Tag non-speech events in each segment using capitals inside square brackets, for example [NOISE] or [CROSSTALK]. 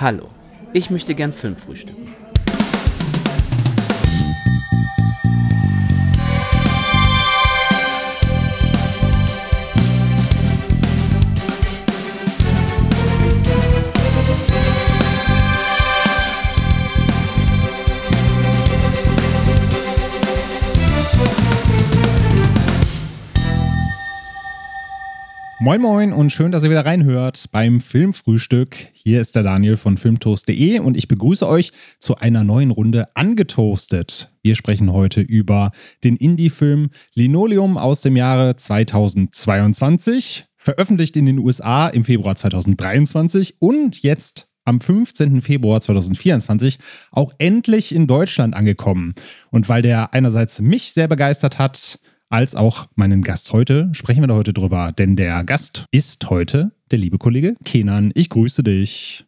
Hallo, ich möchte gern Film frühstücken. Moin Moin und schön, dass ihr wieder reinhört beim Filmfrühstück. Hier ist der Daniel von filmtoast.de und ich begrüße euch zu einer neuen Runde Angetoastet. Wir sprechen heute über den Indie-Film Linoleum aus dem Jahre 2022, veröffentlicht in den USA im Februar 2023 und jetzt am 15. Februar 2024 auch endlich in Deutschland angekommen. Und weil der einerseits mich sehr begeistert hat, als auch meinen Gast heute sprechen wir da heute drüber, denn der Gast ist heute der liebe Kollege Kenan. Ich grüße dich.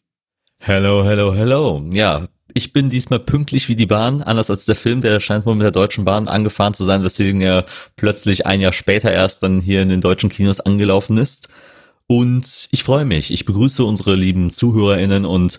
Hello, hello, hello. Ja, ich bin diesmal pünktlich wie die Bahn, anders als der Film, der scheint wohl mit der Deutschen Bahn angefahren zu sein, weswegen er plötzlich ein Jahr später erst dann hier in den deutschen Kinos angelaufen ist. Und ich freue mich. Ich begrüße unsere lieben ZuhörerInnen und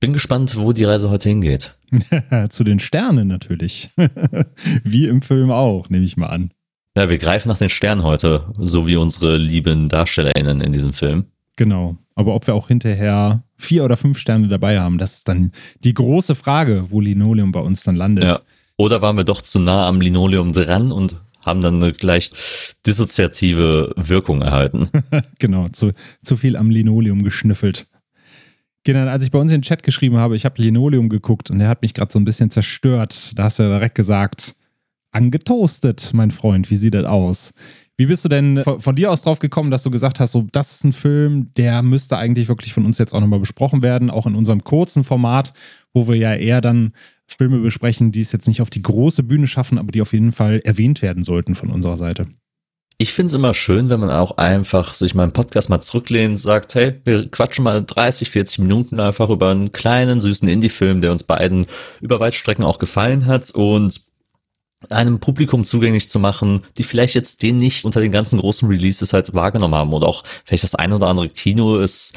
bin gespannt, wo die Reise heute hingeht. [LAUGHS] Zu den Sternen natürlich. [LAUGHS] wie im Film auch, nehme ich mal an. Ja, wir greifen nach den Sternen heute, so wie unsere lieben DarstellerInnen in diesem Film. Genau. Aber ob wir auch hinterher vier oder fünf Sterne dabei haben, das ist dann die große Frage, wo Linoleum bei uns dann landet. Ja. Oder waren wir doch zu nah am Linoleum dran und haben dann eine gleich dissoziative Wirkung erhalten. [LAUGHS] genau, zu, zu viel am Linoleum geschnüffelt. Genau, als ich bei uns in den Chat geschrieben habe, ich habe Linoleum geguckt und der hat mich gerade so ein bisschen zerstört. Da hast du ja direkt gesagt, angetoastet, mein Freund. Wie sieht das aus? Wie bist du denn von, von, dir aus drauf gekommen, dass du gesagt hast, so, das ist ein Film, der müsste eigentlich wirklich von uns jetzt auch nochmal besprochen werden, auch in unserem kurzen Format, wo wir ja eher dann Filme besprechen, die es jetzt nicht auf die große Bühne schaffen, aber die auf jeden Fall erwähnt werden sollten von unserer Seite. Ich finde es immer schön, wenn man auch einfach sich im Podcast mal zurücklehnt sagt, hey, wir quatschen mal 30, 40 Minuten einfach über einen kleinen, süßen Indie-Film, der uns beiden über Weitstrecken auch gefallen hat und einem Publikum zugänglich zu machen, die vielleicht jetzt den nicht unter den ganzen großen Releases halt wahrgenommen haben oder auch vielleicht das ein oder andere Kino es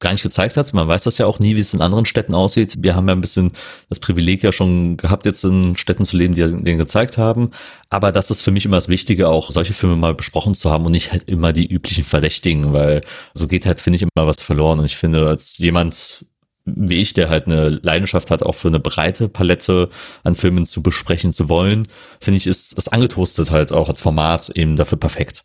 gar nicht gezeigt hat. Man weiß das ja auch nie, wie es in anderen Städten aussieht. Wir haben ja ein bisschen das Privileg ja schon gehabt, jetzt in Städten zu leben, die den gezeigt haben. Aber das ist für mich immer das Wichtige, auch solche Filme mal besprochen zu haben und nicht halt immer die üblichen Verdächtigen, weil so geht halt, finde ich, immer was verloren. Und ich finde, als jemand, wie ich, der halt eine Leidenschaft hat, auch für eine breite Palette an Filmen zu besprechen zu wollen, finde ich, ist das angetoastet halt auch als Format eben dafür perfekt.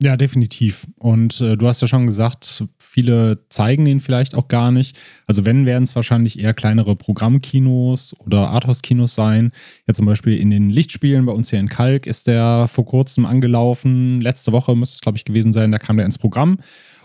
Ja, definitiv. Und äh, du hast ja schon gesagt, viele zeigen ihn vielleicht auch gar nicht. Also wenn, werden es wahrscheinlich eher kleinere Programmkinos oder Arthouse-Kinos sein. Ja, zum Beispiel in den Lichtspielen bei uns hier in Kalk ist der vor kurzem angelaufen. Letzte Woche müsste es, glaube ich, gewesen sein. Da kam der ins Programm.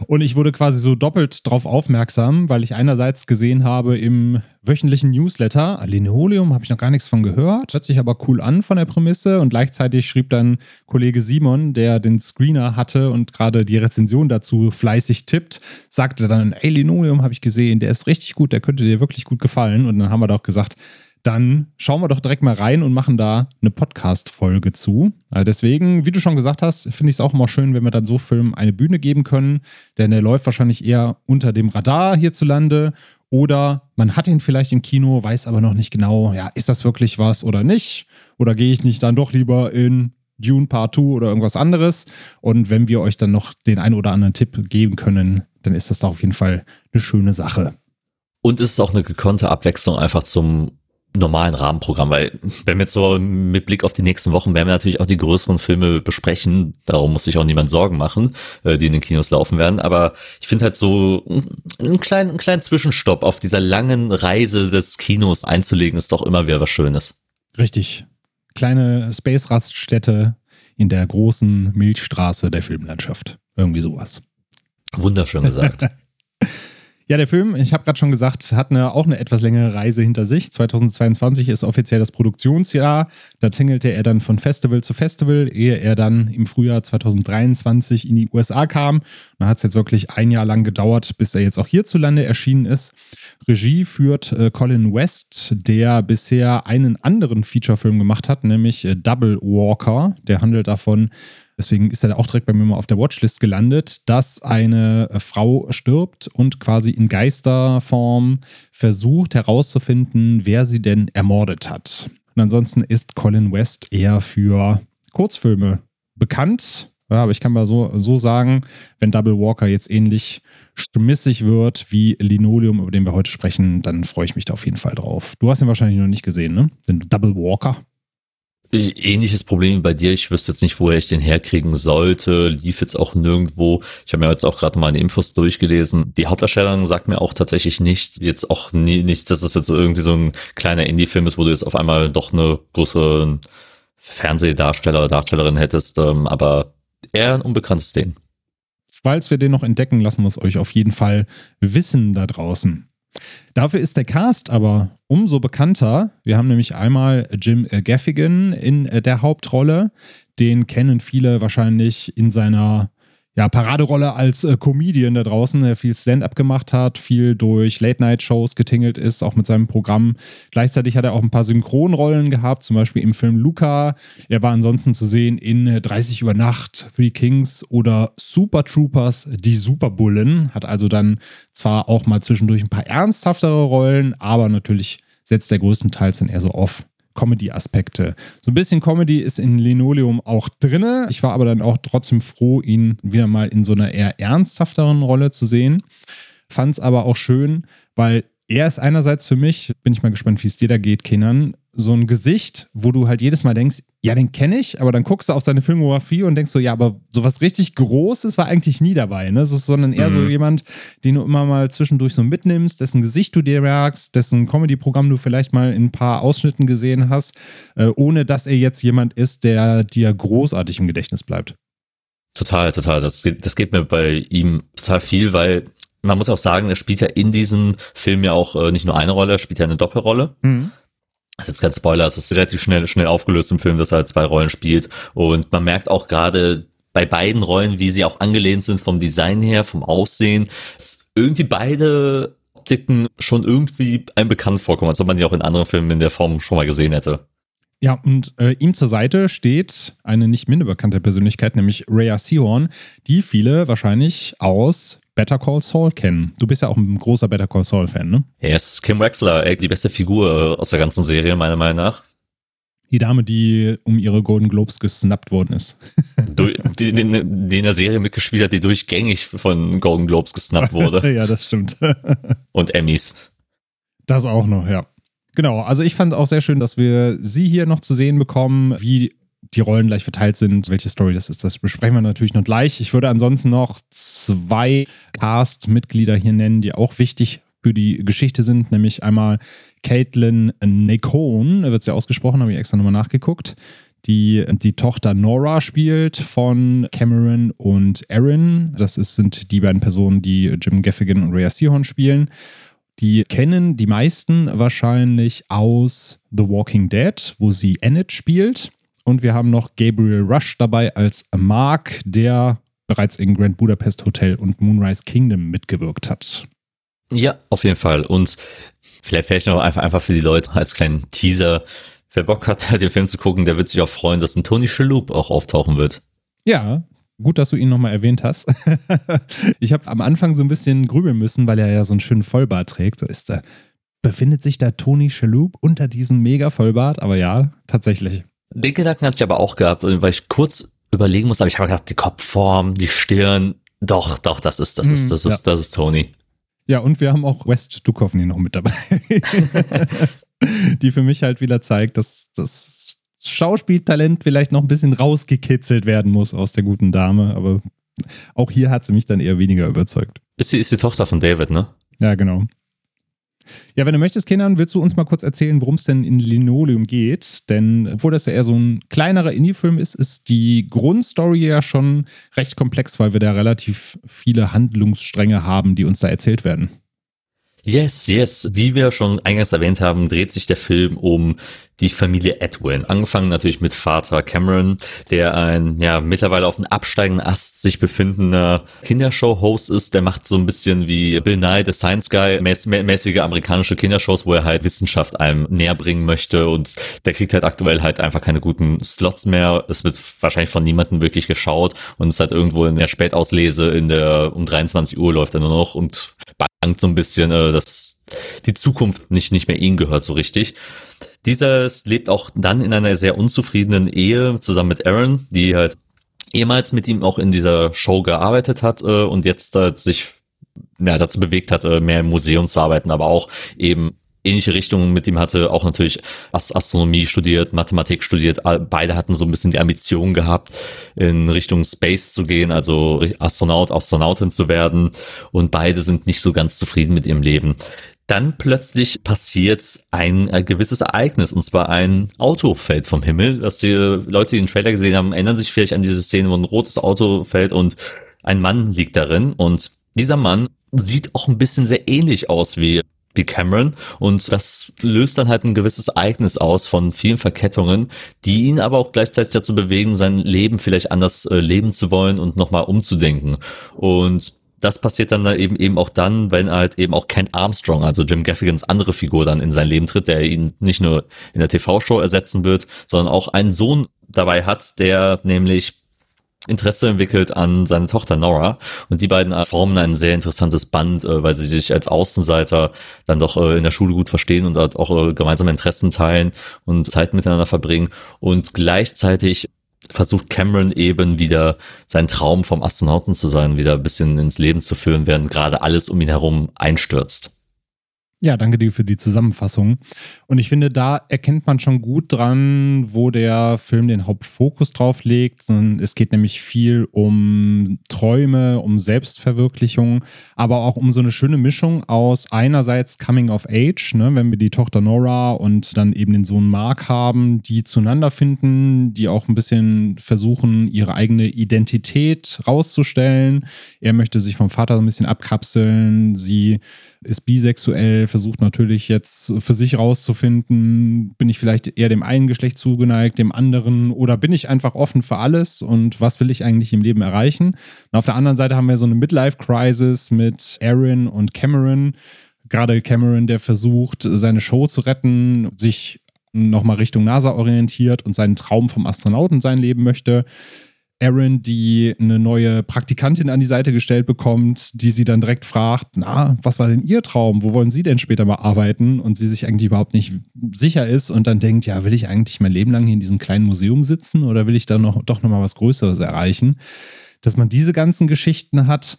Und ich wurde quasi so doppelt drauf aufmerksam, weil ich einerseits gesehen habe im wöchentlichen Newsletter, Linoleum habe ich noch gar nichts von gehört, hört sich aber cool an von der Prämisse. Und gleichzeitig schrieb dann Kollege Simon, der den Screener hatte und gerade die Rezension dazu fleißig tippt, sagte dann, ey, Linoleum habe ich gesehen, der ist richtig gut, der könnte dir wirklich gut gefallen. Und dann haben wir doch gesagt, dann schauen wir doch direkt mal rein und machen da eine Podcast-Folge zu. Also deswegen, wie du schon gesagt hast, finde ich es auch immer schön, wenn wir dann so Filmen eine Bühne geben können, denn der läuft wahrscheinlich eher unter dem Radar hierzulande oder man hat ihn vielleicht im Kino, weiß aber noch nicht genau, ja, ist das wirklich was oder nicht? Oder gehe ich nicht dann doch lieber in Dune Part 2 oder irgendwas anderes? Und wenn wir euch dann noch den einen oder anderen Tipp geben können, dann ist das da auf jeden Fall eine schöne Sache. Und es ist auch eine gekonnte Abwechslung einfach zum normalen Rahmenprogramm, weil wenn wir jetzt so mit Blick auf die nächsten Wochen werden wir natürlich auch die größeren Filme besprechen, darum muss sich auch niemand Sorgen machen, äh, die in den Kinos laufen werden, aber ich finde halt so einen kleinen, einen kleinen Zwischenstopp auf dieser langen Reise des Kinos einzulegen, ist doch immer wieder was Schönes. Richtig. Kleine Space-Raststätte in der großen Milchstraße der Filmlandschaft. Irgendwie sowas. Wunderschön gesagt. [LAUGHS] Ja, der Film, ich habe gerade schon gesagt, hat eine, auch eine etwas längere Reise hinter sich. 2022 ist offiziell das Produktionsjahr. Da tingelte er dann von Festival zu Festival, ehe er dann im Frühjahr 2023 in die USA kam. Da hat es jetzt wirklich ein Jahr lang gedauert, bis er jetzt auch hierzulande erschienen ist. Regie führt äh, Colin West, der bisher einen anderen Featurefilm gemacht hat, nämlich äh, Double Walker. Der handelt davon, deswegen ist er auch direkt bei mir mal auf der Watchlist gelandet, dass eine Frau stirbt und quasi in Geisterform versucht herauszufinden, wer sie denn ermordet hat. Und ansonsten ist Colin West eher für Kurzfilme bekannt. Ja, aber ich kann mal so, so sagen, wenn Double Walker jetzt ähnlich schmissig wird wie Linoleum, über den wir heute sprechen, dann freue ich mich da auf jeden Fall drauf. Du hast ihn wahrscheinlich noch nicht gesehen, ne? Den Double Walker. Ähnliches Problem bei dir. Ich wüsste jetzt nicht, woher ich den herkriegen sollte. Lief jetzt auch nirgendwo. Ich habe mir jetzt auch gerade meine Infos durchgelesen. Die Hauptdarstellerin sagt mir auch tatsächlich nichts. Jetzt auch nie, nichts, dass es jetzt irgendwie so ein kleiner Indie-Film ist, wo du jetzt auf einmal doch eine größere Fernsehdarsteller oder Darstellerin hättest. Ähm, aber eher ein unbekanntes Ding. Falls wir den noch entdecken, lassen wir es euch auf jeden Fall wissen da draußen. Dafür ist der Cast aber umso bekannter. Wir haben nämlich einmal Jim Gaffigan in äh, der Hauptrolle. Den kennen viele wahrscheinlich in seiner ja, Paraderolle als äh, Comedian da draußen, der viel Stand-up gemacht hat, viel durch Late-Night-Shows getingelt ist, auch mit seinem Programm. Gleichzeitig hat er auch ein paar Synchronrollen gehabt, zum Beispiel im Film Luca. Er war ansonsten zu sehen in 30 über Nacht, Three Kings oder Super Troopers, die Superbullen. Hat also dann zwar auch mal zwischendurch ein paar ernsthaftere Rollen, aber natürlich setzt er größtenteils dann eher so auf Comedy-Aspekte. So ein bisschen Comedy ist in Linoleum auch drinne. Ich war aber dann auch trotzdem froh, ihn wieder mal in so einer eher ernsthafteren Rolle zu sehen. Fand es aber auch schön, weil er ist einerseits für mich, bin ich mal gespannt, wie es dir da geht, Kenan, so ein Gesicht, wo du halt jedes Mal denkst, ja, den kenne ich, aber dann guckst du auf seine Filmografie und denkst so, ja, aber sowas richtig Großes war eigentlich nie dabei, ne? Es ist, sondern eher mhm. so jemand, den du immer mal zwischendurch so mitnimmst, dessen Gesicht du dir merkst, dessen Comedy-Programm du vielleicht mal in ein paar Ausschnitten gesehen hast, äh, ohne dass er jetzt jemand ist, der dir großartig im Gedächtnis bleibt. Total, total. Das, das geht mir bei ihm total viel, weil man muss auch sagen, er spielt ja in diesem Film ja auch äh, nicht nur eine Rolle, er spielt ja eine Doppelrolle. Mhm. Das ist jetzt kein Spoiler, es ist relativ schnell, schnell aufgelöst im Film, dass er halt zwei Rollen spielt. Und man merkt auch gerade bei beiden Rollen, wie sie auch angelehnt sind vom Design her, vom Aussehen, dass irgendwie beide Optiken schon irgendwie einem bekannt vorkommen, als ob man die auch in anderen Filmen in der Form schon mal gesehen hätte. Ja, und äh, ihm zur Seite steht eine nicht minder bekannte Persönlichkeit, nämlich Rhea Seahorn, die viele wahrscheinlich aus Better Call Saul kennen. Du bist ja auch ein großer Better Call Saul-Fan, ne? Es ist Kim Wexler, ey, die beste Figur aus der ganzen Serie, meiner Meinung nach. Die Dame, die um ihre Golden Globes gesnappt worden ist. [LAUGHS] die, die, die, in der Serie mitgespielt hat, die durchgängig von Golden Globes gesnappt wurde. [LAUGHS] ja, das stimmt. [LAUGHS] Und Emmys. Das auch noch, ja. Genau, also ich fand auch sehr schön, dass wir sie hier noch zu sehen bekommen, wie die Rollen gleich verteilt sind. Welche Story das ist, das besprechen wir natürlich noch gleich. Ich würde ansonsten noch zwei Cast-Mitglieder hier nennen, die auch wichtig für die Geschichte sind, nämlich einmal Caitlin Nacone, wird sie ausgesprochen, habe ich extra nochmal nachgeguckt, die die Tochter Nora spielt von Cameron und Erin. Das ist, sind die beiden Personen, die Jim Gaffigan und Rhea Seahorn spielen. Die kennen die meisten wahrscheinlich aus The Walking Dead, wo sie Annette spielt. Und wir haben noch Gabriel Rush dabei als Mark, der bereits in Grand Budapest Hotel und Moonrise Kingdom mitgewirkt hat. Ja, auf jeden Fall. Und vielleicht vielleicht noch einfach, einfach für die Leute als kleinen Teaser. Wer Bock hat, [LAUGHS] den Film zu gucken, der wird sich auch freuen, dass ein Tony Shalhoub auch auftauchen wird. Ja, gut, dass du ihn nochmal erwähnt hast. [LAUGHS] ich habe am Anfang so ein bisschen grübeln müssen, weil er ja so einen schönen Vollbart trägt. So ist er. Befindet sich da Tony Shalhoub unter diesem mega Vollbart? Aber ja, tatsächlich. Den Gedanken hatte ich aber auch gehabt, weil ich kurz überlegen musste, aber ich habe gedacht, die Kopfform, die Stirn, doch, doch, das ist, das ist, das ist, ja. das ist Tony. Ja, und wir haben auch West Duchovny noch mit dabei. [LAUGHS] die für mich halt wieder zeigt, dass das Schauspieltalent vielleicht noch ein bisschen rausgekitzelt werden muss aus der guten Dame, aber auch hier hat sie mich dann eher weniger überzeugt. Ist sie ist die Tochter von David, ne? Ja, genau. Ja, wenn du möchtest, Kenan, willst du uns mal kurz erzählen, worum es denn in Linoleum geht? Denn obwohl das ja eher so ein kleinerer Indie-Film ist, ist die Grundstory ja schon recht komplex, weil wir da relativ viele Handlungsstränge haben, die uns da erzählt werden. Yes, yes. Wie wir schon eingangs erwähnt haben, dreht sich der Film um die Familie Edwin. Angefangen natürlich mit Vater Cameron, der ein ja mittlerweile auf einem absteigenden Ast sich befindender Kindershow-Host ist. Der macht so ein bisschen wie Bill Nye, the Science Guy, mäß mäßige amerikanische Kindershows, wo er halt Wissenschaft einem näher bringen möchte und der kriegt halt aktuell halt einfach keine guten Slots mehr. Es wird wahrscheinlich von niemandem wirklich geschaut und es ist halt irgendwo in der Spätauslese in der um 23 Uhr läuft er nur noch und so ein bisschen, äh, dass die Zukunft nicht, nicht mehr ihm gehört so richtig. Dieses lebt auch dann in einer sehr unzufriedenen Ehe zusammen mit Aaron, die halt ehemals mit ihm auch in dieser Show gearbeitet hat äh, und jetzt äh, sich ja, dazu bewegt hat, äh, mehr im Museum zu arbeiten, aber auch eben ähnliche Richtungen mit ihm hatte, auch natürlich Astronomie studiert, Mathematik studiert. Beide hatten so ein bisschen die Ambition gehabt, in Richtung Space zu gehen, also Astronaut, Astronautin zu werden. Und beide sind nicht so ganz zufrieden mit ihrem Leben dann plötzlich passiert ein, ein, gewisses Ereignis, und zwar ein Auto fällt vom Himmel. Dass die Leute, die den Trailer gesehen haben, erinnern sich vielleicht an diese Szene, wo ein rotes Auto fällt und ein Mann liegt darin. Und dieser Mann sieht auch ein bisschen sehr ähnlich aus wie wie Cameron und das löst dann halt ein gewisses Ereignis aus von vielen Verkettungen, die ihn aber auch gleichzeitig dazu bewegen, sein Leben vielleicht anders äh, leben zu wollen und nochmal umzudenken. Und das passiert dann eben eben auch dann, wenn halt eben auch Ken Armstrong, also Jim Gaffigans andere Figur dann in sein Leben tritt, der ihn nicht nur in der TV-Show ersetzen wird, sondern auch einen Sohn dabei hat, der nämlich Interesse entwickelt an seine Tochter Nora und die beiden formen ein sehr interessantes Band, äh, weil sie sich als Außenseiter dann doch äh, in der Schule gut verstehen und auch äh, gemeinsame Interessen teilen und Zeit miteinander verbringen und gleichzeitig versucht Cameron eben wieder seinen Traum vom Astronauten zu sein, wieder ein bisschen ins Leben zu führen, während gerade alles um ihn herum einstürzt. Ja, danke dir für die Zusammenfassung. Und ich finde, da erkennt man schon gut dran, wo der Film den Hauptfokus drauf legt. Es geht nämlich viel um Träume, um Selbstverwirklichung, aber auch um so eine schöne Mischung aus einerseits Coming of Age, ne, wenn wir die Tochter Nora und dann eben den Sohn Mark haben, die zueinander finden, die auch ein bisschen versuchen, ihre eigene Identität rauszustellen. Er möchte sich vom Vater so ein bisschen abkapseln. Sie ist bisexuell, versucht natürlich jetzt für sich rauszufinden, bin ich vielleicht eher dem einen Geschlecht zugeneigt, dem anderen oder bin ich einfach offen für alles und was will ich eigentlich im Leben erreichen? Und auf der anderen Seite haben wir so eine Midlife-Crisis mit Aaron und Cameron. Gerade Cameron, der versucht, seine Show zu retten, sich nochmal Richtung NASA orientiert und seinen Traum vom Astronauten sein Leben möchte. Aaron, die eine neue Praktikantin an die Seite gestellt bekommt, die sie dann direkt fragt, na, was war denn Ihr Traum? Wo wollen Sie denn später mal arbeiten? Und sie sich eigentlich überhaupt nicht sicher ist und dann denkt, ja, will ich eigentlich mein Leben lang hier in diesem kleinen Museum sitzen oder will ich da noch, doch nochmal was Größeres erreichen? Dass man diese ganzen Geschichten hat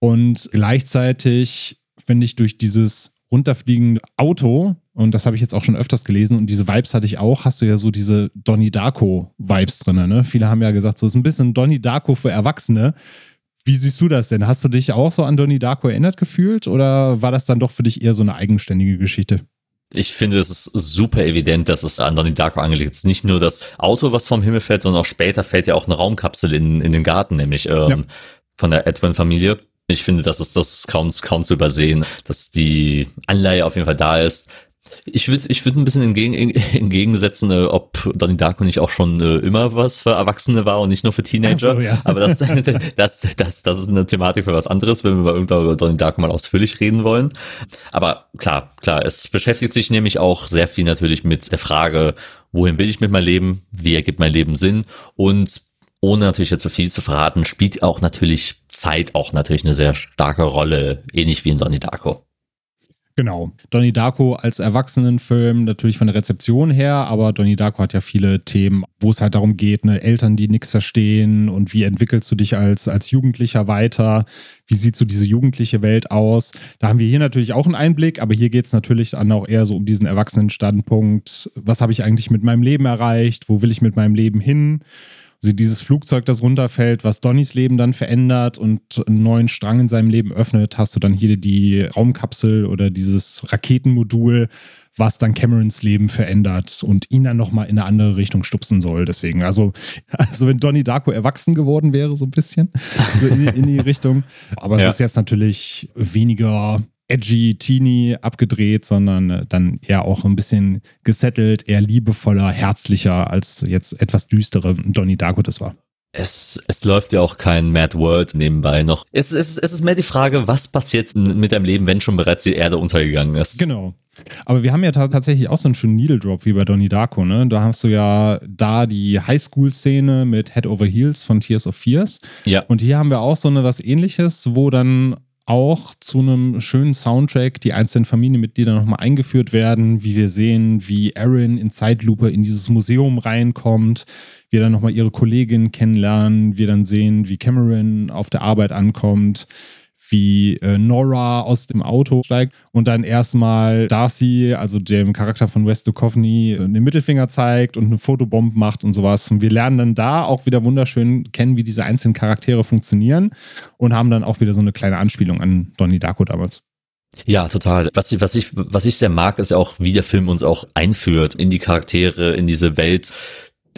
und gleichzeitig, finde ich, durch dieses runterfliegende Auto und das habe ich jetzt auch schon öfters gelesen und diese Vibes hatte ich auch, hast du ja so diese Donnie Darko-Vibes drin. Ne? Viele haben ja gesagt, so ist ein bisschen Donnie Darko für Erwachsene. Wie siehst du das denn? Hast du dich auch so an Donnie Darko erinnert gefühlt oder war das dann doch für dich eher so eine eigenständige Geschichte? Ich finde, es ist super evident, dass es an Donnie Darko angelegt ist. Nicht nur das Auto, was vom Himmel fällt, sondern auch später fällt ja auch eine Raumkapsel in, in den Garten, nämlich ähm, ja. von der Edwin-Familie. Ich finde, das ist das kaum, kaum zu übersehen, dass die Anleihe auf jeden Fall da ist. Ich würde ich würd ein bisschen entgegen, entgegensetzen, äh, ob Donnie Darko nicht auch schon äh, immer was für Erwachsene war und nicht nur für Teenager. So, ja. Aber das, [LAUGHS] [LAUGHS] das, das, das ist eine Thematik für was anderes, wenn wir irgendwann über Donnie Darko mal ausführlich reden wollen. Aber klar, klar, es beschäftigt sich nämlich auch sehr viel natürlich mit der Frage, wohin will ich mit meinem Leben? Wie ergibt mein Leben Sinn? Und ohne natürlich jetzt zu viel zu verraten, spielt auch natürlich Zeit auch natürlich eine sehr starke Rolle, ähnlich wie in Donnie Darko. Genau. Donnie Darko als Erwachsenenfilm natürlich von der Rezeption her, aber Donnie Darko hat ja viele Themen, wo es halt darum geht, ne, Eltern, die nichts verstehen und wie entwickelst du dich als, als Jugendlicher weiter? Wie sieht so diese jugendliche Welt aus? Da haben wir hier natürlich auch einen Einblick, aber hier geht es natürlich dann auch eher so um diesen Erwachsenenstandpunkt. Was habe ich eigentlich mit meinem Leben erreicht? Wo will ich mit meinem Leben hin? Also dieses Flugzeug, das runterfällt, was Donnys Leben dann verändert und einen neuen Strang in seinem Leben öffnet, hast du dann hier die Raumkapsel oder dieses Raketenmodul, was dann Camerons Leben verändert und ihn dann nochmal in eine andere Richtung stupsen soll. Deswegen, also, [LAUGHS] also wenn Donnie Darko erwachsen geworden wäre, so ein bisschen in, in die Richtung. Aber ja. es ist jetzt natürlich weniger edgy Teenie abgedreht, sondern äh, dann eher auch ein bisschen gesettelt, eher liebevoller, herzlicher als jetzt etwas düstere Donnie Darko das war. Es, es läuft ja auch kein Mad World nebenbei noch. Es, es, es ist mehr die Frage, was passiert mit deinem Leben, wenn schon bereits die Erde untergegangen ist. Genau. Aber wir haben ja tatsächlich auch so einen schönen Needle Drop wie bei Donnie Darko, ne? Da hast du ja da die Highschool-Szene mit Head Over Heels von Tears of Fears. Ja. Und hier haben wir auch so eine was ähnliches, wo dann auch zu einem schönen Soundtrack. Die einzelnen Familienmitglieder nochmal eingeführt werden, wie wir sehen, wie Aaron in Zeitlupe in dieses Museum reinkommt, wir dann nochmal ihre Kollegin kennenlernen, wir dann sehen, wie Cameron auf der Arbeit ankommt, wie äh, Nora aus dem Auto steigt und dann erstmal Darcy, also dem Charakter von Wes Duchovny, den Mittelfinger zeigt und eine Fotobomb macht und sowas. Und wir lernen dann da auch wieder wunderschön kennen, wie diese einzelnen Charaktere funktionieren und haben dann auch wieder so eine kleine Anspielung an Donnie Darko damals. Ja, total. Was ich, was ich, was ich sehr mag, ist auch, wie der Film uns auch einführt in die Charaktere, in diese Welt,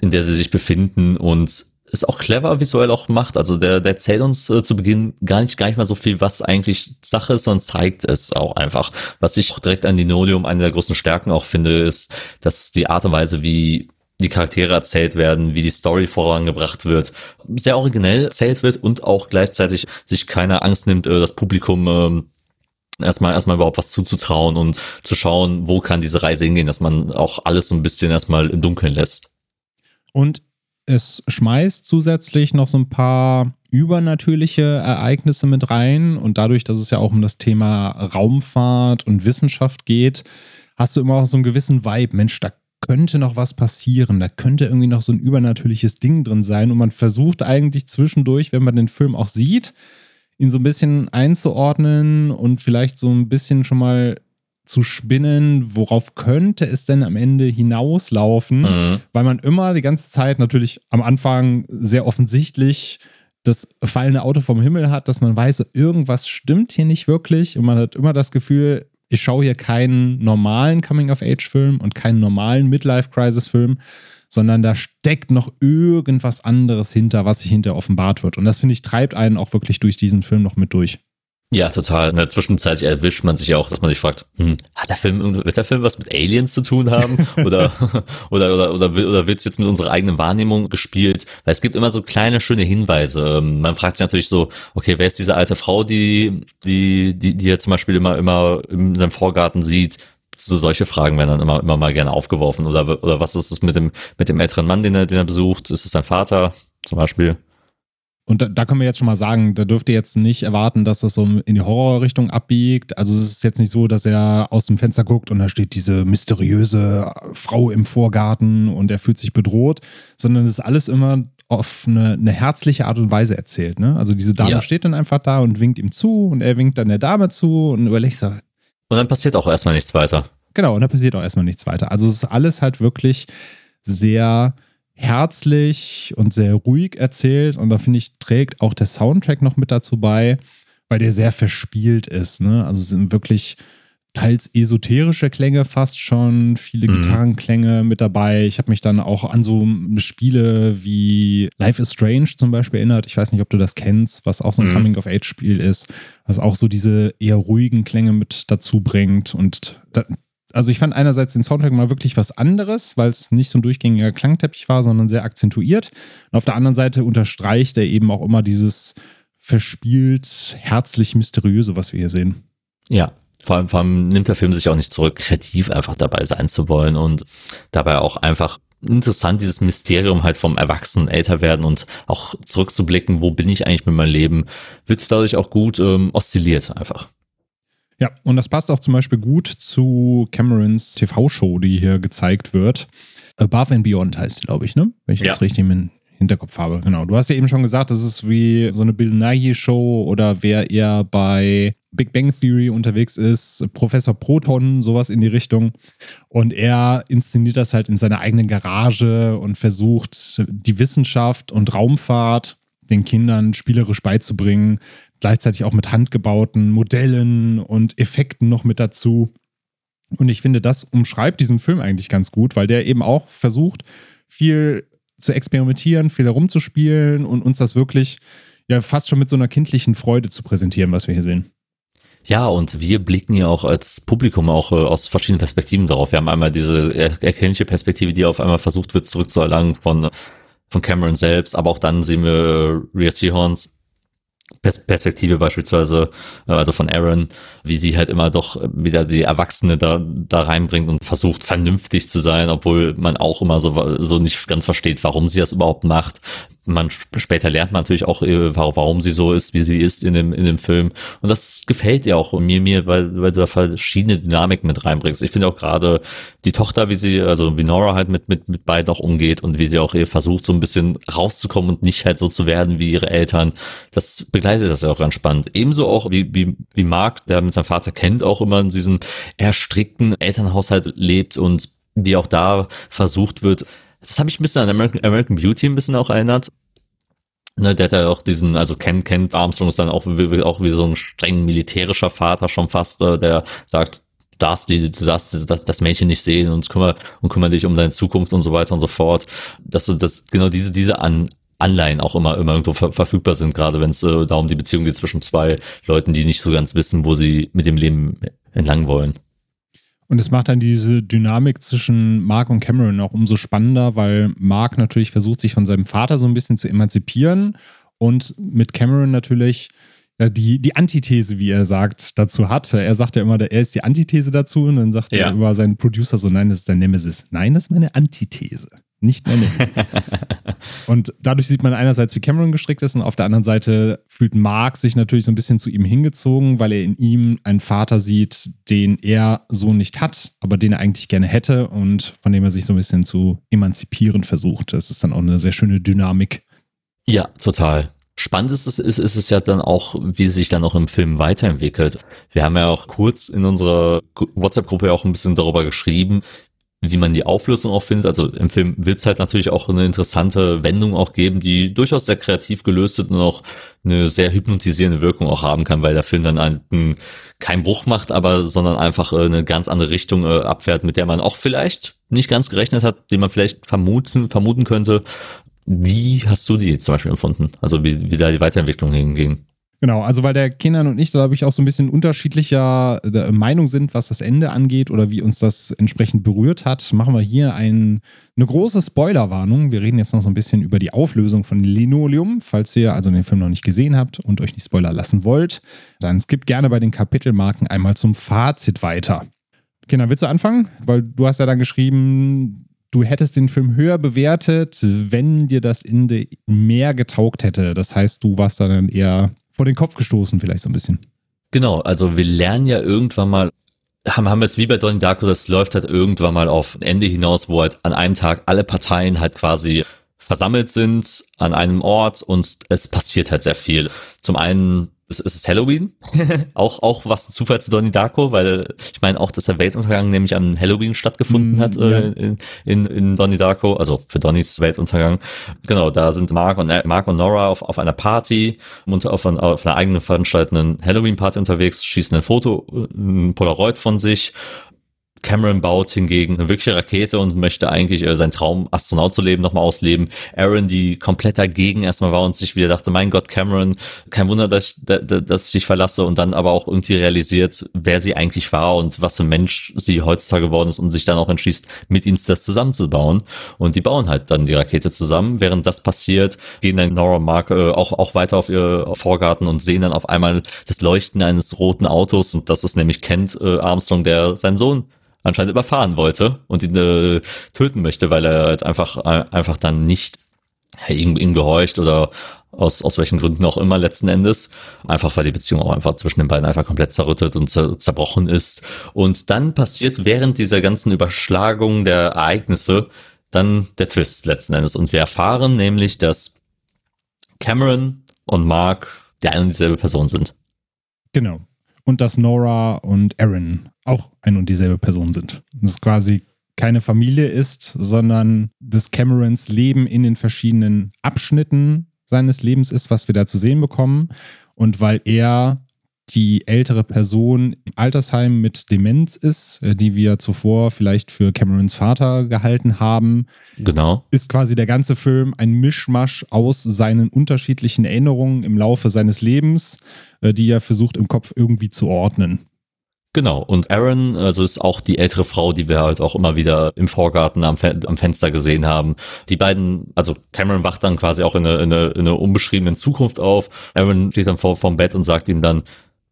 in der sie sich befinden und ist auch clever visuell auch macht. Also der, der erzählt uns äh, zu Beginn gar nicht, gar nicht mal so viel, was eigentlich Sache ist, sondern zeigt es auch einfach. Was ich auch direkt an Dinodium eine der großen Stärken auch finde, ist, dass die Art und Weise, wie die Charaktere erzählt werden, wie die Story vorangebracht wird, sehr originell erzählt wird und auch gleichzeitig sich keine Angst nimmt, äh, das Publikum ähm, erstmal erstmal überhaupt was zuzutrauen und zu schauen, wo kann diese Reise hingehen, dass man auch alles so ein bisschen erstmal im Dunkeln lässt. Und es schmeißt zusätzlich noch so ein paar übernatürliche Ereignisse mit rein. Und dadurch, dass es ja auch um das Thema Raumfahrt und Wissenschaft geht, hast du immer auch so einen gewissen Vibe, Mensch, da könnte noch was passieren, da könnte irgendwie noch so ein übernatürliches Ding drin sein. Und man versucht eigentlich zwischendurch, wenn man den Film auch sieht, ihn so ein bisschen einzuordnen und vielleicht so ein bisschen schon mal zu spinnen, worauf könnte es denn am Ende hinauslaufen, mhm. weil man immer die ganze Zeit natürlich am Anfang sehr offensichtlich das fallende Auto vom Himmel hat, dass man weiß, irgendwas stimmt hier nicht wirklich und man hat immer das Gefühl, ich schaue hier keinen normalen Coming-of-Age-Film und keinen normalen Midlife-Crisis-Film, sondern da steckt noch irgendwas anderes hinter, was sich hinter offenbart wird. Und das finde ich treibt einen auch wirklich durch diesen Film noch mit durch. Ja, total. In der Zwischenzeit erwischt man sich auch, dass man sich fragt, hm, hat der Film, wird der Film was mit Aliens zu tun haben? [LAUGHS] oder, oder, oder, oder, oder wird es jetzt mit unserer eigenen Wahrnehmung gespielt? Weil es gibt immer so kleine, schöne Hinweise. Ähm, man fragt sich natürlich so, okay, wer ist diese alte Frau, die, die, die, die er zum Beispiel immer, immer in seinem Vorgarten sieht? So solche Fragen werden dann immer, immer mal gerne aufgeworfen. Oder, oder was ist es mit dem, mit dem älteren Mann, den er, den er besucht? Ist es sein Vater zum Beispiel? Und da, da, können wir jetzt schon mal sagen, da dürft ihr jetzt nicht erwarten, dass das so in die Horrorrichtung abbiegt. Also es ist jetzt nicht so, dass er aus dem Fenster guckt und da steht diese mysteriöse Frau im Vorgarten und er fühlt sich bedroht, sondern es ist alles immer auf eine, eine herzliche Art und Weise erzählt. Ne? Also diese Dame ja. steht dann einfach da und winkt ihm zu und er winkt dann der Dame zu und überlegt so. Und dann passiert auch erstmal nichts weiter. Genau, und dann passiert auch erstmal nichts weiter. Also es ist alles halt wirklich sehr herzlich und sehr ruhig erzählt. Und da finde ich, trägt auch der Soundtrack noch mit dazu bei, weil der sehr verspielt ist. Ne? Also es sind wirklich teils esoterische Klänge fast schon, viele mhm. Gitarrenklänge mit dabei. Ich habe mich dann auch an so Spiele wie Life is Strange zum Beispiel erinnert. Ich weiß nicht, ob du das kennst, was auch so ein mhm. Coming-of-Age-Spiel ist, was auch so diese eher ruhigen Klänge mit dazu bringt. Und da, also ich fand einerseits den Soundtrack mal wirklich was anderes, weil es nicht so ein durchgängiger Klangteppich war, sondern sehr akzentuiert. Und auf der anderen Seite unterstreicht er eben auch immer dieses verspielt, herzlich mysteriöse, was wir hier sehen. Ja, vor allem, vor allem nimmt der Film sich auch nicht zurück, kreativ einfach dabei sein zu wollen und dabei auch einfach interessant, dieses Mysterium halt vom Erwachsenen älter werden und auch zurückzublicken, wo bin ich eigentlich mit meinem Leben, wird dadurch auch gut ähm, oszilliert einfach. Ja, und das passt auch zum Beispiel gut zu Camerons TV-Show, die hier gezeigt wird. Above and Beyond heißt die, glaube ich, ne? Wenn ich ja. das richtig im Hinterkopf habe. Genau. Du hast ja eben schon gesagt, das ist wie so eine Bill Nighy-Show oder wer eher bei Big Bang Theory unterwegs ist, Professor Proton, sowas in die Richtung. Und er inszeniert das halt in seiner eigenen Garage und versucht, die Wissenschaft und Raumfahrt den Kindern spielerisch beizubringen, gleichzeitig auch mit handgebauten Modellen und Effekten noch mit dazu. Und ich finde, das umschreibt diesen Film eigentlich ganz gut, weil der eben auch versucht, viel zu experimentieren, viel herumzuspielen und uns das wirklich ja fast schon mit so einer kindlichen Freude zu präsentieren, was wir hier sehen. Ja, und wir blicken ja auch als Publikum auch äh, aus verschiedenen Perspektiven darauf. Wir haben einmal diese er erkennliche Perspektive, die auf einmal versucht wird zurückzuerlangen von, von Cameron selbst, aber auch dann sehen wir Rhea Seahorns Perspektive beispielsweise, äh, also von Aaron, wie sie halt immer doch wieder die Erwachsene da, da reinbringt und versucht vernünftig zu sein, obwohl man auch immer so, so nicht ganz versteht, warum sie das überhaupt macht man später lernt man natürlich auch, äh, warum sie so ist, wie sie ist in dem, in dem Film. Und das gefällt ihr auch mir, mir, weil, weil du da verschiedene Dynamiken mit reinbringst. Ich finde auch gerade die Tochter, wie sie, also wie Nora halt mit, mit, mit beiden auch umgeht und wie sie auch versucht, so ein bisschen rauszukommen und nicht halt so zu werden wie ihre Eltern. Das begleitet das ja auch ganz spannend. Ebenso auch wie, wie, wie Mark, der mit seinem Vater kennt, auch immer in diesem eher Elternhaushalt lebt und wie auch da versucht wird, das habe ich ein bisschen an American, American Beauty ein bisschen auch erinnert. Ne, der hat ja auch diesen, also kennt, kennt Armstrong ist dann auch wie, auch wie so ein streng militärischer Vater schon fast, äh, der sagt, du darfst die, du darfst das, das Mädchen nicht sehen und kümmere, und kümmere dich um deine Zukunft und so weiter und so fort. Dass das genau diese, diese An, Anleihen auch immer, immer irgendwo ver verfügbar sind, gerade wenn es äh, darum die Beziehung geht zwischen zwei Leuten, die nicht so ganz wissen, wo sie mit dem Leben entlang wollen. Und es macht dann diese Dynamik zwischen Mark und Cameron auch umso spannender, weil Mark natürlich versucht, sich von seinem Vater so ein bisschen zu emanzipieren und mit Cameron natürlich die, die Antithese, wie er sagt, dazu hat. Er sagt ja immer, er ist die Antithese dazu und dann sagt ja. er über seinen Producer so, nein, das ist dein Nemesis. Nein, das ist meine Antithese nicht mehr Nemesis. [LAUGHS] und dadurch sieht man einerseits, wie Cameron gestrickt ist und auf der anderen Seite fühlt Mark sich natürlich so ein bisschen zu ihm hingezogen, weil er in ihm einen Vater sieht, den er so nicht hat, aber den er eigentlich gerne hätte und von dem er sich so ein bisschen zu emanzipieren versucht. Das ist dann auch eine sehr schöne Dynamik. Ja, total. Spannend ist es, ist, ist es ja dann auch, wie es sich dann auch im Film weiterentwickelt. Wir haben ja auch kurz in unserer WhatsApp-Gruppe auch ein bisschen darüber geschrieben, wie man die Auflösung auch findet. Also im Film wird es halt natürlich auch eine interessante Wendung auch geben, die durchaus sehr kreativ gelöst ist und auch eine sehr hypnotisierende Wirkung auch haben kann, weil der Film dann einen, keinen Bruch macht, aber sondern einfach äh, eine ganz andere Richtung äh, abfährt, mit der man auch vielleicht nicht ganz gerechnet hat, die man vielleicht vermuten, vermuten könnte. Wie hast du die zum Beispiel empfunden? Also wie, wie da die Weiterentwicklung hinging? Genau, also weil der Kindern und ich, glaube ich, auch so ein bisschen unterschiedlicher äh, Meinung sind, was das Ende angeht oder wie uns das entsprechend berührt hat, machen wir hier ein, eine große Spoilerwarnung. Wir reden jetzt noch so ein bisschen über die Auflösung von Linoleum. Falls ihr also den Film noch nicht gesehen habt und euch nicht spoilern lassen wollt, dann skippt gerne bei den Kapitelmarken einmal zum Fazit weiter. Kinder, willst du anfangen? Weil du hast ja dann geschrieben, du hättest den Film höher bewertet, wenn dir das Ende mehr getaugt hätte. Das heißt, du warst dann eher vor den Kopf gestoßen, vielleicht so ein bisschen. Genau, also wir lernen ja irgendwann mal, haben, haben es wie bei Donnie Darko, das läuft halt irgendwann mal auf ein Ende hinaus, wo halt an einem Tag alle Parteien halt quasi versammelt sind an einem Ort und es passiert halt sehr viel. Zum einen es ist Halloween. [LAUGHS] auch, auch was ein Zufall zu Donnie Darko, weil ich meine auch, dass der Weltuntergang nämlich an Halloween stattgefunden mm, hat äh, ja. in, in, in Donnie Darko, also für Donnys Weltuntergang. Genau, da sind Mark und Mark und Nora auf, auf einer Party und auf, ein, auf einer eigenen veranstaltenden Halloween-Party unterwegs, schießen ein Foto, ein Polaroid von sich Cameron baut hingegen eine wirkliche Rakete und möchte eigentlich äh, seinen Traum, Astronaut zu leben, nochmal ausleben. Aaron, die komplett dagegen erstmal war und sich wieder dachte, mein Gott, Cameron, kein Wunder, dass ich, dass ich dich verlasse und dann aber auch irgendwie realisiert, wer sie eigentlich war und was für ein Mensch sie heutzutage geworden ist und sich dann auch entschließt, mit ihm das zusammenzubauen. Und die bauen halt dann die Rakete zusammen. Während das passiert, gehen dann Nora und Mark äh, auch, auch weiter auf ihr Vorgarten und sehen dann auf einmal das Leuchten eines roten Autos und das ist nämlich Kent äh, Armstrong, der seinen Sohn anscheinend überfahren wollte und ihn äh, töten möchte, weil er halt einfach, äh, einfach dann nicht ihm, ihm gehorcht oder aus, aus welchen Gründen auch immer letzten Endes. Einfach weil die Beziehung auch einfach zwischen den beiden einfach komplett zerrüttet und zer zerbrochen ist. Und dann passiert während dieser ganzen Überschlagung der Ereignisse dann der Twist letzten Endes. Und wir erfahren nämlich, dass Cameron und Mark die eine und dieselbe Person sind. Genau und dass Nora und Aaron auch ein und dieselbe Person sind. Dass es quasi keine Familie ist, sondern des Camerons Leben in den verschiedenen Abschnitten seines Lebens ist, was wir da zu sehen bekommen. Und weil er die ältere Person im Altersheim mit Demenz ist, äh, die wir zuvor vielleicht für Camerons Vater gehalten haben. Genau. Ist quasi der ganze Film ein Mischmasch aus seinen unterschiedlichen Erinnerungen im Laufe seines Lebens, äh, die er versucht im Kopf irgendwie zu ordnen. Genau, und Aaron, also ist auch die ältere Frau, die wir halt auch immer wieder im Vorgarten am, Fen am Fenster gesehen haben. Die beiden, also Cameron wacht dann quasi auch in eine, in eine, in eine unbeschriebene Zukunft auf. Aaron steht dann vor vom Bett und sagt ihm dann,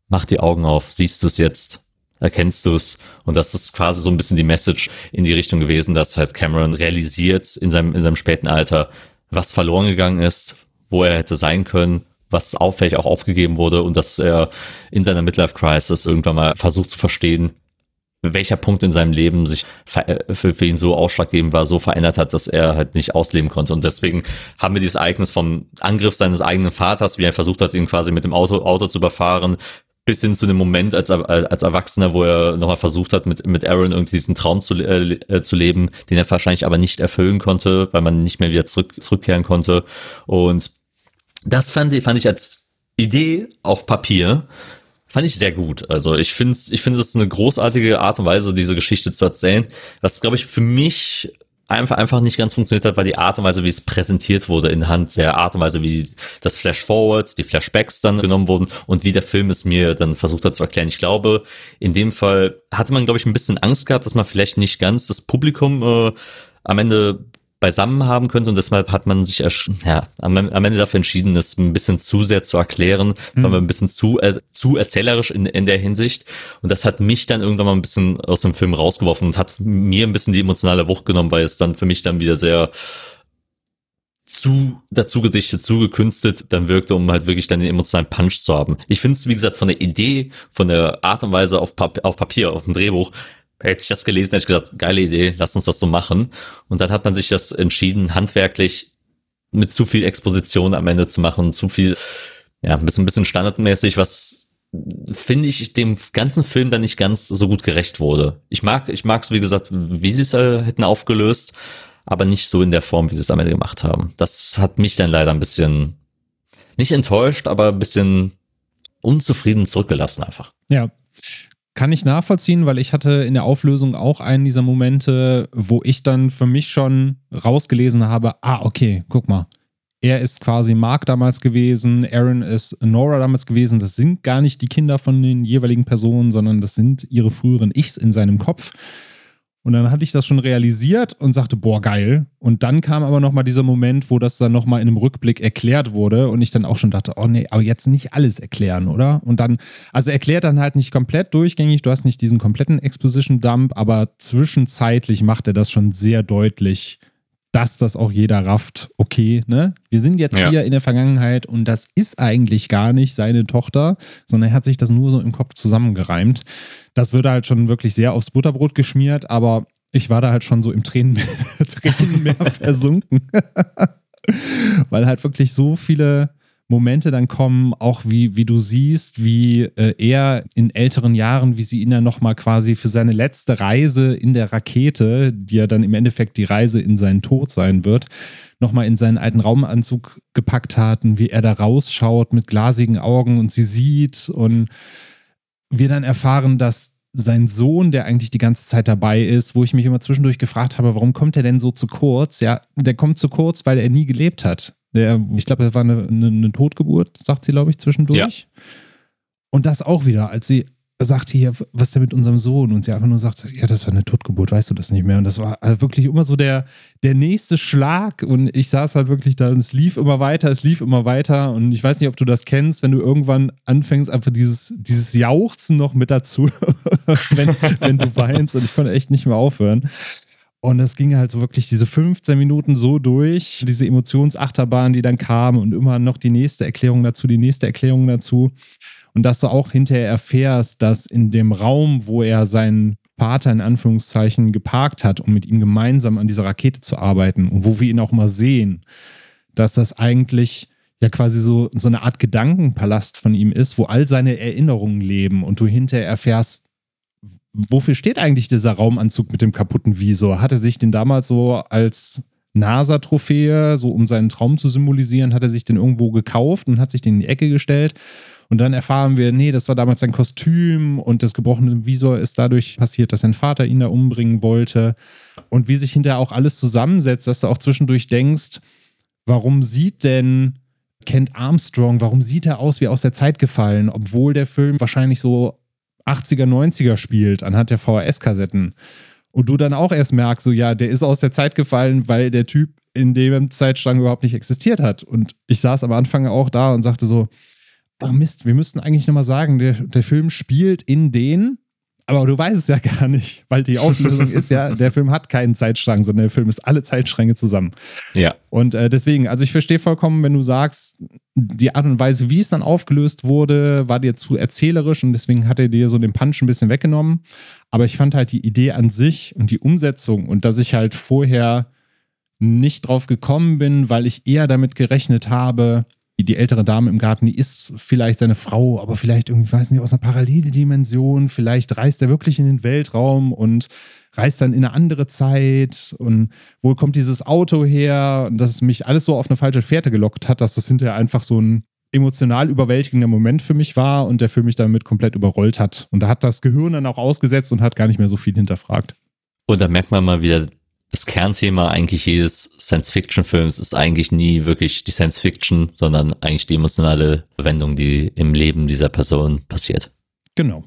mach die Augen auf, siehst du es jetzt? Erkennst du es? Und das ist quasi so ein bisschen die Message in die Richtung gewesen, dass halt Cameron realisiert in seinem, in seinem späten Alter, was verloren gegangen ist, wo er hätte sein können was auffällig auch aufgegeben wurde und dass er in seiner Midlife Crisis irgendwann mal versucht zu verstehen, welcher Punkt in seinem Leben sich für, für ihn so ausschlaggebend war, so verändert hat, dass er halt nicht ausleben konnte. Und deswegen haben wir dieses Ereignis vom Angriff seines eigenen Vaters, wie er versucht hat, ihn quasi mit dem Auto, Auto zu überfahren, bis hin zu dem Moment als, als Erwachsener, wo er nochmal versucht hat, mit, mit Aaron irgendwie diesen Traum zu, äh, zu leben, den er wahrscheinlich aber nicht erfüllen konnte, weil man nicht mehr wieder zurück, zurückkehren konnte. Und das fand ich, fand ich als Idee auf Papier fand ich sehr gut. Also ich finde ich finde es eine großartige Art und Weise, diese Geschichte zu erzählen. Was glaube ich für mich einfach einfach nicht ganz funktioniert hat, war die Art und Weise, wie es präsentiert wurde in Hand der Art und Weise, wie das Flash Forwards, die Flashbacks dann genommen wurden und wie der Film es mir dann versucht hat zu erklären. Ich glaube, in dem Fall hatte man glaube ich ein bisschen Angst gehabt, dass man vielleicht nicht ganz das Publikum äh, am Ende beisammen haben könnte und deshalb hat man sich ja, am, am Ende dafür entschieden, es ein bisschen zu sehr zu erklären, mhm. war ein bisschen zu, äh, zu erzählerisch in, in der Hinsicht und das hat mich dann irgendwann mal ein bisschen aus dem Film rausgeworfen und hat mir ein bisschen die emotionale Wucht genommen, weil es dann für mich dann wieder sehr zu dazu gedichtet, zu gekünstet dann wirkte, um halt wirklich dann den emotionalen Punch zu haben. Ich finde es, wie gesagt, von der Idee, von der Art und Weise auf, Pap auf Papier, auf dem Drehbuch, hätte ich das gelesen, hätte ich gesagt, geile Idee, lass uns das so machen. Und dann hat man sich das entschieden, handwerklich mit zu viel Exposition am Ende zu machen, zu viel, ja, ein bisschen, ein bisschen standardmäßig, was finde ich dem ganzen Film dann nicht ganz so gut gerecht wurde. Ich mag, ich mag es, wie gesagt, wie sie es äh, hätten aufgelöst, aber nicht so in der Form, wie sie es am Ende gemacht haben. Das hat mich dann leider ein bisschen, nicht enttäuscht, aber ein bisschen unzufrieden zurückgelassen einfach. Ja, kann ich nachvollziehen, weil ich hatte in der Auflösung auch einen dieser Momente, wo ich dann für mich schon rausgelesen habe, ah, okay, guck mal. Er ist quasi Mark damals gewesen, Aaron ist Nora damals gewesen. Das sind gar nicht die Kinder von den jeweiligen Personen, sondern das sind ihre früheren Ichs in seinem Kopf. Und dann hatte ich das schon realisiert und sagte, boah, geil. Und dann kam aber nochmal dieser Moment, wo das dann nochmal in einem Rückblick erklärt wurde und ich dann auch schon dachte, oh nee, aber jetzt nicht alles erklären, oder? Und dann, also erklärt dann halt nicht komplett durchgängig, du hast nicht diesen kompletten Exposition-Dump, aber zwischenzeitlich macht er das schon sehr deutlich, dass das auch jeder rafft, okay, ne? Wir sind jetzt ja. hier in der Vergangenheit und das ist eigentlich gar nicht seine Tochter, sondern er hat sich das nur so im Kopf zusammengereimt das würde halt schon wirklich sehr aufs Butterbrot geschmiert, aber ich war da halt schon so im Tränenmeer, [LAUGHS] Tränenmeer [LAUGHS] versunken. [LAUGHS] Weil halt wirklich so viele Momente dann kommen, auch wie, wie du siehst, wie äh, er in älteren Jahren, wie sie ihn dann nochmal quasi für seine letzte Reise in der Rakete, die ja dann im Endeffekt die Reise in seinen Tod sein wird, nochmal in seinen alten Raumanzug gepackt hatten, wie er da rausschaut mit glasigen Augen und sie sieht und wir dann erfahren, dass sein Sohn, der eigentlich die ganze Zeit dabei ist, wo ich mich immer zwischendurch gefragt habe, warum kommt er denn so zu kurz? Ja, der kommt zu kurz, weil er nie gelebt hat. Der, ich glaube, das war eine, eine, eine, Totgeburt, sagt sie, glaube ich, zwischendurch. Ja. Und das auch wieder, als sie sagte hier, was ist denn mit unserem Sohn? Und sie einfach nur sagte, ja, das war eine Totgeburt, weißt du das nicht mehr? Und das war halt wirklich immer so der, der nächste Schlag. Und ich saß halt wirklich da und es lief immer weiter, es lief immer weiter. Und ich weiß nicht, ob du das kennst, wenn du irgendwann anfängst, einfach dieses, dieses Jauchzen noch mit dazu, [LAUGHS] wenn, wenn du weinst. Und ich konnte echt nicht mehr aufhören. Und es ging halt so wirklich diese 15 Minuten so durch, diese Emotionsachterbahn, die dann kam und immer noch die nächste Erklärung dazu, die nächste Erklärung dazu. Und dass du auch hinterher erfährst, dass in dem Raum, wo er seinen Vater in Anführungszeichen geparkt hat, um mit ihm gemeinsam an dieser Rakete zu arbeiten und wo wir ihn auch mal sehen, dass das eigentlich ja quasi so, so eine Art Gedankenpalast von ihm ist, wo all seine Erinnerungen leben und du hinterher erfährst, wofür steht eigentlich dieser Raumanzug mit dem kaputten Visor? Hat er sich den damals so als NASA-Trophäe, so um seinen Traum zu symbolisieren, hat er sich den irgendwo gekauft und hat sich den in die Ecke gestellt? Und dann erfahren wir, nee, das war damals sein Kostüm und das gebrochene Visor ist dadurch passiert, dass sein Vater ihn da umbringen wollte. Und wie sich hinterher auch alles zusammensetzt, dass du auch zwischendurch denkst, warum sieht denn Kent Armstrong, warum sieht er aus wie aus der Zeit gefallen, obwohl der Film wahrscheinlich so 80er, 90er spielt, anhand der VHS-Kassetten. Und du dann auch erst merkst, so ja, der ist aus der Zeit gefallen, weil der Typ in dem Zeitstrang überhaupt nicht existiert hat. Und ich saß am Anfang auch da und sagte so, ach Mist, wir müssten eigentlich nochmal sagen, der, der Film spielt in den aber du weißt es ja [LAUGHS] gar nicht, weil die Auflösung ist ja, der Film hat keinen Zeitstrang, sondern der Film ist alle Zeitstränge zusammen. Ja. Und äh, deswegen, also ich verstehe vollkommen, wenn du sagst, die Art und Weise, wie es dann aufgelöst wurde, war dir zu erzählerisch und deswegen hat er dir so den Punch ein bisschen weggenommen. Aber ich fand halt die Idee an sich und die Umsetzung und dass ich halt vorher nicht drauf gekommen bin, weil ich eher damit gerechnet habe, die ältere Dame im Garten, die ist vielleicht seine Frau, aber vielleicht irgendwie, weiß nicht, aus einer Paralleldimension. Vielleicht reist er wirklich in den Weltraum und reist dann in eine andere Zeit. Und wo kommt dieses Auto her? Und dass es mich alles so auf eine falsche Fährte gelockt hat, dass das hinterher einfach so ein emotional überwältigender Moment für mich war und der für mich damit komplett überrollt hat. Und da hat das Gehirn dann auch ausgesetzt und hat gar nicht mehr so viel hinterfragt. Und da merkt man mal wieder, das Kernthema eigentlich jedes Science-Fiction-Films ist eigentlich nie wirklich die Science-Fiction, sondern eigentlich die emotionale Wendung, die im Leben dieser Person passiert. Genau.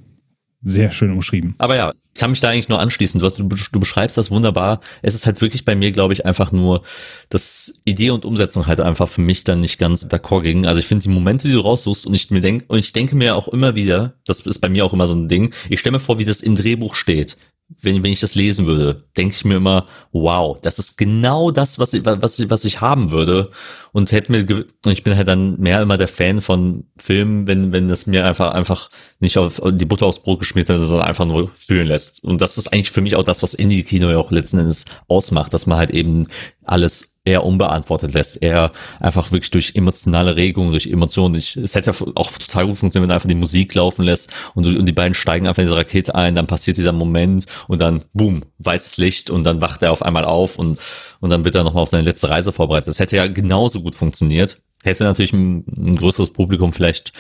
Sehr schön umschrieben. Aber ja, kann mich da eigentlich nur anschließen. Du, hast, du, du beschreibst das wunderbar. Es ist halt wirklich bei mir, glaube ich, einfach nur, dass Idee und Umsetzung halt einfach für mich dann nicht ganz d'accord gingen. Also ich finde die Momente, die du raussuchst und ich mir denke, und ich denke mir auch immer wieder, das ist bei mir auch immer so ein Ding, ich stelle mir vor, wie das im Drehbuch steht wenn, wenn ich das lesen würde, denke ich mir immer, wow, das ist genau das, was ich, was ich, was ich haben würde. Und hätte mir, und ich bin halt dann mehr immer der Fan von Filmen, wenn, wenn es mir einfach, einfach nicht auf die Butter aufs Brot geschmissen wird, sondern einfach nur fühlen lässt. Und das ist eigentlich für mich auch das, was Indie-Kino ja auch letzten Endes ausmacht, dass man halt eben alles eher unbeantwortet lässt, eher einfach wirklich durch emotionale Regungen, durch Emotionen. Ich, es hätte ja auch total gut funktioniert, wenn du einfach die Musik laufen lässt und, und die beiden steigen einfach in diese Rakete ein, dann passiert dieser Moment und dann boom, weißes Licht und dann wacht er auf einmal auf und, und dann wird er nochmal auf seine letzte Reise vorbereitet. Das hätte ja genauso gut funktioniert. Hätte natürlich ein, ein größeres Publikum vielleicht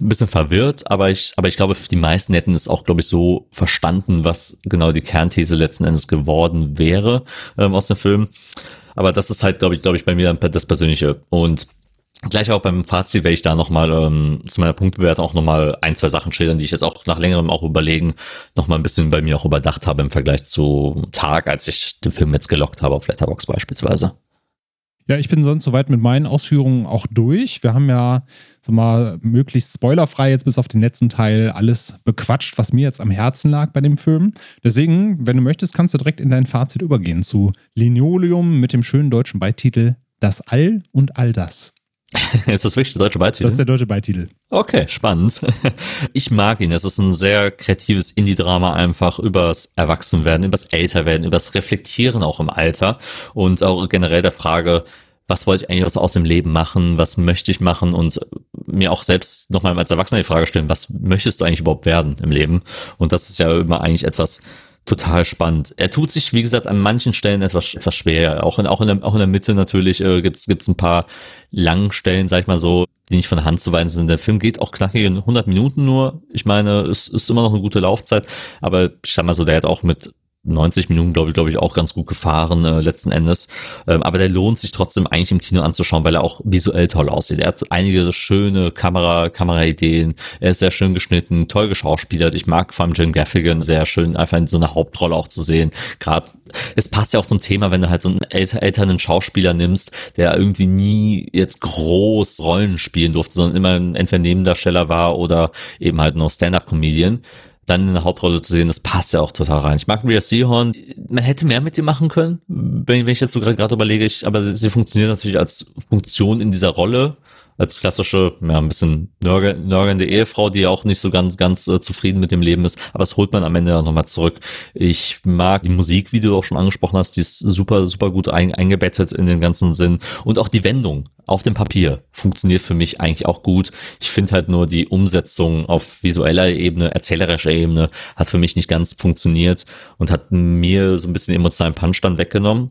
ein bisschen verwirrt, aber ich, aber ich glaube, die meisten hätten es auch, glaube ich, so verstanden, was genau die Kernthese letzten Endes geworden wäre ähm, aus dem Film. Aber das ist halt, glaube ich, glaube ich, bei mir das Persönliche. Und Gleich auch beim Fazit werde ich da nochmal ähm, zu meiner Punktbewertung auch nochmal ein, zwei Sachen schildern, die ich jetzt auch nach längerem auch überlegen, nochmal ein bisschen bei mir auch überdacht habe im Vergleich zu Tag, als ich den Film jetzt gelockt habe auf Letterbox beispielsweise. Ja, ich bin sonst soweit mit meinen Ausführungen auch durch. Wir haben ja, sag mal, möglichst spoilerfrei jetzt bis auf den letzten Teil alles bequatscht, was mir jetzt am Herzen lag bei dem Film. Deswegen, wenn du möchtest, kannst du direkt in dein Fazit übergehen zu Linoleum mit dem schönen deutschen Beititel Das All und all das. [LAUGHS] ist das wirklich der deutsche Beititel? Das ist der deutsche Beititel. Okay, spannend. [LAUGHS] Ich mag ihn. Es ist ein sehr kreatives Indie-Drama einfach übers Erwachsenwerden, übers Älterwerden, übers Reflektieren auch im Alter und auch generell der Frage, was wollte ich eigentlich aus dem Leben machen, was möchte ich machen und mir auch selbst nochmal als Erwachsener die Frage stellen, was möchtest du eigentlich überhaupt werden im Leben? Und das ist ja immer eigentlich etwas, total spannend. Er tut sich, wie gesagt, an manchen Stellen etwas, etwas schwer. Auch in, auch in, der, auch in der Mitte natürlich äh, gibt's gibt's ein paar langen Stellen, sag ich mal so, die nicht von der Hand zu weisen sind. Der Film geht auch knackige 100 Minuten nur. Ich meine, es ist immer noch eine gute Laufzeit, aber ich sag mal so, der hat auch mit 90 Minuten, glaube ich, glaube ich, auch ganz gut gefahren äh, letzten Endes. Ähm, aber der lohnt sich trotzdem eigentlich im Kino anzuschauen, weil er auch visuell toll aussieht. Er hat einige schöne Kamera, Kameraideen. Er ist sehr schön geschnitten, toll geschauspielert. Ich mag vor allem Jim Gaffigan sehr schön, einfach in so einer Hauptrolle auch zu sehen. Gerade, es passt ja auch zum Thema, wenn du halt so einen älter, älteren Schauspieler nimmst, der irgendwie nie jetzt groß Rollen spielen durfte, sondern immer entweder Nebendarsteller war oder eben halt noch Stand-Up-Comedian dann in der Hauptrolle zu sehen, das passt ja auch total rein. Ich mag Rhea Seahorn. Man hätte mehr mit ihr machen können, wenn, ich jetzt so gerade überlege, ich, aber sie, sie funktioniert natürlich als Funktion in dieser Rolle als klassische, ja, ein bisschen nörgelnde Ehefrau, die ja auch nicht so ganz, ganz äh, zufrieden mit dem Leben ist. Aber das holt man am Ende auch nochmal zurück. Ich mag die Musik, wie du auch schon angesprochen hast, die ist super, super gut ein, eingebettet in den ganzen Sinn. Und auch die Wendung auf dem Papier funktioniert für mich eigentlich auch gut. Ich finde halt nur die Umsetzung auf visueller Ebene, erzählerischer Ebene hat für mich nicht ganz funktioniert und hat mir so ein bisschen emotionalen Punch dann weggenommen.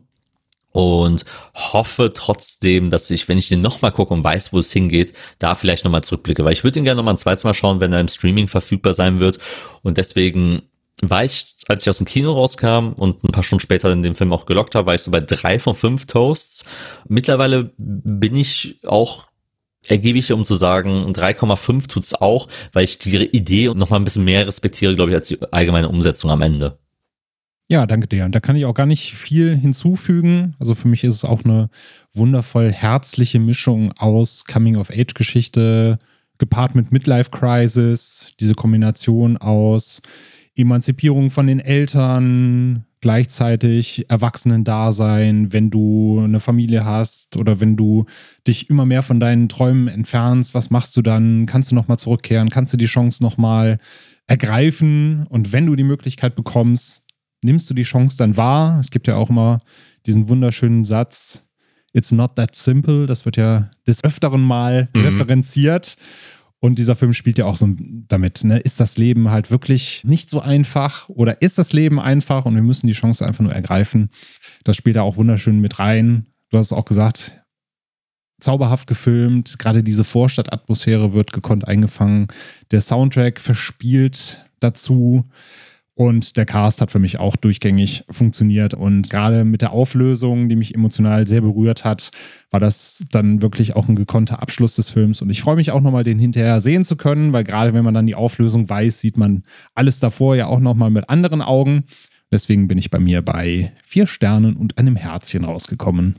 Und hoffe trotzdem, dass ich, wenn ich den nochmal gucke und weiß, wo es hingeht, da vielleicht nochmal zurückblicke, weil ich würde ihn gerne nochmal ein zweites Mal schauen, wenn er im Streaming verfügbar sein wird und deswegen war ich, als ich aus dem Kino rauskam und ein paar Stunden später in dem Film auch gelockt habe, war ich so bei drei von fünf Toasts. Mittlerweile bin ich auch ergiebig, um zu sagen, 3,5 tut's auch, weil ich die Idee noch mal ein bisschen mehr respektiere, glaube ich, als die allgemeine Umsetzung am Ende. Ja, danke dir. Und da kann ich auch gar nicht viel hinzufügen. Also für mich ist es auch eine wundervoll herzliche Mischung aus Coming-of-Age-Geschichte gepaart mit Midlife-Crisis, diese Kombination aus Emanzipierung von den Eltern, gleichzeitig Erwachsenen-Dasein, wenn du eine Familie hast oder wenn du dich immer mehr von deinen Träumen entfernst, was machst du dann? Kannst du nochmal zurückkehren? Kannst du die Chance nochmal ergreifen? Und wenn du die Möglichkeit bekommst, nimmst du die Chance dann wahr? Es gibt ja auch immer diesen wunderschönen Satz, It's not that simple. Das wird ja des Öfteren mal mhm. referenziert. Und dieser Film spielt ja auch so damit, ne? Ist das Leben halt wirklich nicht so einfach oder ist das Leben einfach und wir müssen die Chance einfach nur ergreifen? Das spielt da auch wunderschön mit rein. Du hast es auch gesagt, zauberhaft gefilmt. Gerade diese Vorstadtatmosphäre wird gekonnt eingefangen. Der Soundtrack verspielt dazu. Und der Cast hat für mich auch durchgängig funktioniert. Und gerade mit der Auflösung, die mich emotional sehr berührt hat, war das dann wirklich auch ein gekonnter Abschluss des Films. Und ich freue mich auch nochmal, den hinterher sehen zu können, weil gerade wenn man dann die Auflösung weiß, sieht man alles davor ja auch nochmal mit anderen Augen. Deswegen bin ich bei mir bei vier Sternen und einem Herzchen rausgekommen.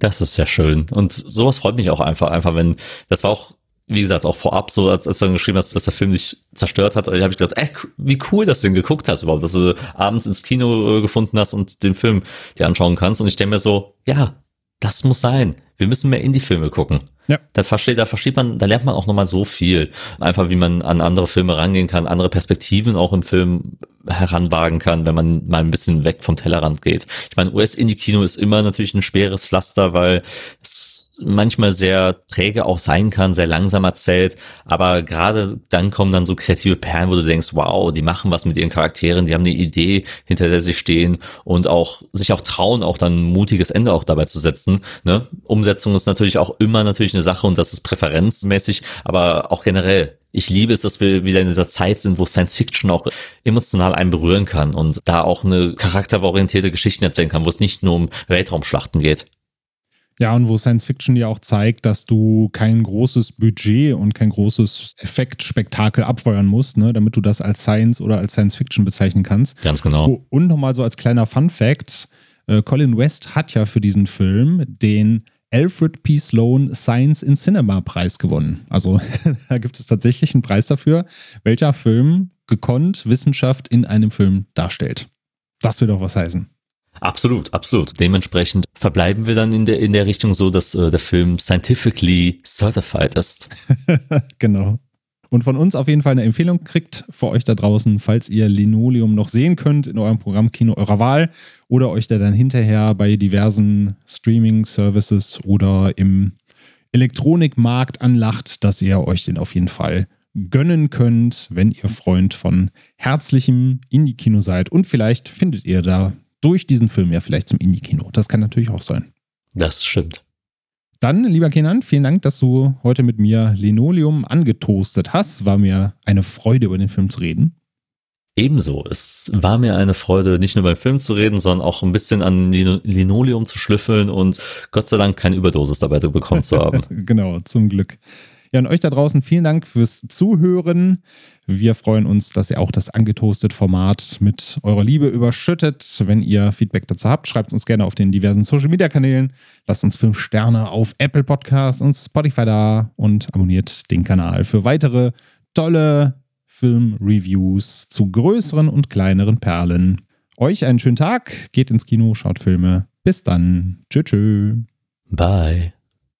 Das ist sehr schön. Und sowas freut mich auch einfach, einfach, wenn, das war auch wie gesagt, auch vorab so, als, als du dann geschrieben hast, dass der Film dich zerstört hat, habe ich gedacht, ey, wie cool, dass du den geguckt hast überhaupt, dass du abends ins Kino äh, gefunden hast und den Film dir anschauen kannst. Und ich denke mir so, ja, das muss sein. Wir müssen mehr Indie-Filme gucken. Ja. Da versteht, da versteht man, da lernt man auch nochmal so viel. Einfach, wie man an andere Filme rangehen kann, andere Perspektiven auch im Film heranwagen kann, wenn man mal ein bisschen weg vom Tellerrand geht. Ich meine, US-Indie-Kino ist immer natürlich ein schweres Pflaster, weil es manchmal sehr träge auch sein kann, sehr langsam erzählt, aber gerade dann kommen dann so kreative Perlen, wo du denkst, wow, die machen was mit ihren Charakteren, die haben eine Idee, hinter der sie stehen und auch sich auch trauen, auch dann ein mutiges Ende auch dabei zu setzen. Ne? Umsetzung ist natürlich auch immer natürlich eine Sache und das ist präferenzmäßig, aber auch generell ich liebe es, dass wir wieder in dieser Zeit sind, wo Science Fiction auch emotional einen berühren kann und da auch eine charakterorientierte Geschichten erzählen kann, wo es nicht nur um Weltraumschlachten geht. Ja, und wo Science Fiction dir auch zeigt, dass du kein großes Budget und kein großes Effektspektakel abfeuern musst, ne, damit du das als Science oder als Science Fiction bezeichnen kannst. Ganz genau. Oh, und nochmal so als kleiner Fun Fact: äh, Colin West hat ja für diesen Film den Alfred P. Sloan Science in Cinema Preis gewonnen. Also [LAUGHS] da gibt es tatsächlich einen Preis dafür, welcher Film gekonnt Wissenschaft in einem Film darstellt. Das will doch was heißen. Absolut, absolut. Dementsprechend verbleiben wir dann in der, in der Richtung so, dass äh, der Film scientifically certified ist. [LAUGHS] genau. Und von uns auf jeden Fall eine Empfehlung kriegt für euch da draußen, falls ihr Linoleum noch sehen könnt in eurem Programmkino eurer Wahl oder euch da dann hinterher bei diversen Streaming-Services oder im Elektronikmarkt anlacht, dass ihr euch den auf jeden Fall gönnen könnt, wenn ihr Freund von herzlichem Indie-Kino seid. Und vielleicht findet ihr da durch diesen Film ja vielleicht zum Indie-Kino. Das kann natürlich auch sein. Das stimmt. Dann, lieber Kenan, vielen Dank, dass du heute mit mir Linoleum angetoastet hast. War mir eine Freude, über den Film zu reden. Ebenso. Es war mir eine Freude, nicht nur beim Film zu reden, sondern auch ein bisschen an Linoleum zu schlüffeln und Gott sei Dank keine Überdosis dabei bekommen zu haben. [LAUGHS] genau, zum Glück. Ja, und euch da draußen vielen Dank fürs Zuhören. Wir freuen uns, dass ihr auch das angetoastet Format mit eurer Liebe überschüttet. Wenn ihr Feedback dazu habt, schreibt uns gerne auf den diversen Social Media Kanälen. Lasst uns fünf Sterne auf Apple Podcasts und Spotify da und abonniert den Kanal für weitere tolle Filmreviews zu größeren und kleineren Perlen. Euch einen schönen Tag, geht ins Kino, schaut Filme. Bis dann. Tschö, tschö. Bye.